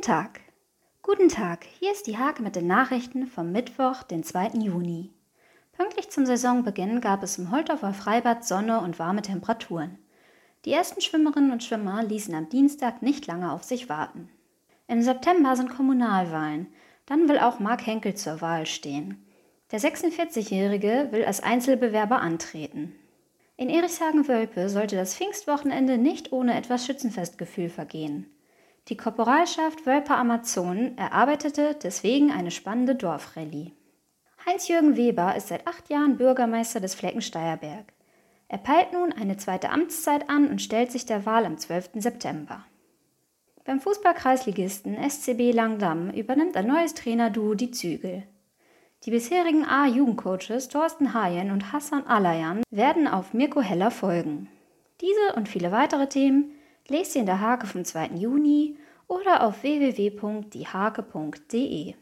Guten Tag. Guten Tag, hier ist die Hake mit den Nachrichten vom Mittwoch, den 2. Juni. Pünktlich zum Saisonbeginn gab es im Holtorfer Freibad Sonne und warme Temperaturen. Die ersten Schwimmerinnen und Schwimmer ließen am Dienstag nicht lange auf sich warten. Im September sind Kommunalwahlen. Dann will auch Marc Henkel zur Wahl stehen. Der 46-Jährige will als Einzelbewerber antreten. In Erichshagen-Wölpe sollte das Pfingstwochenende nicht ohne etwas Schützenfestgefühl vergehen. Die Korporalschaft Wölper Amazonen erarbeitete deswegen eine spannende Dorfrallye. Heinz-Jürgen Weber ist seit acht Jahren Bürgermeister des Flecken Steierberg. Er peilt nun eine zweite Amtszeit an und stellt sich der Wahl am 12. September. Beim Fußballkreisligisten SCB Langdamm übernimmt ein neues Trainerduo die Zügel. Die bisherigen A-Jugendcoaches Thorsten Hayen und Hassan Alayan werden auf Mirko Heller folgen. Diese und viele weitere Themen lest ihr in der Hake vom 2. Juni oder auf www.diehake.de.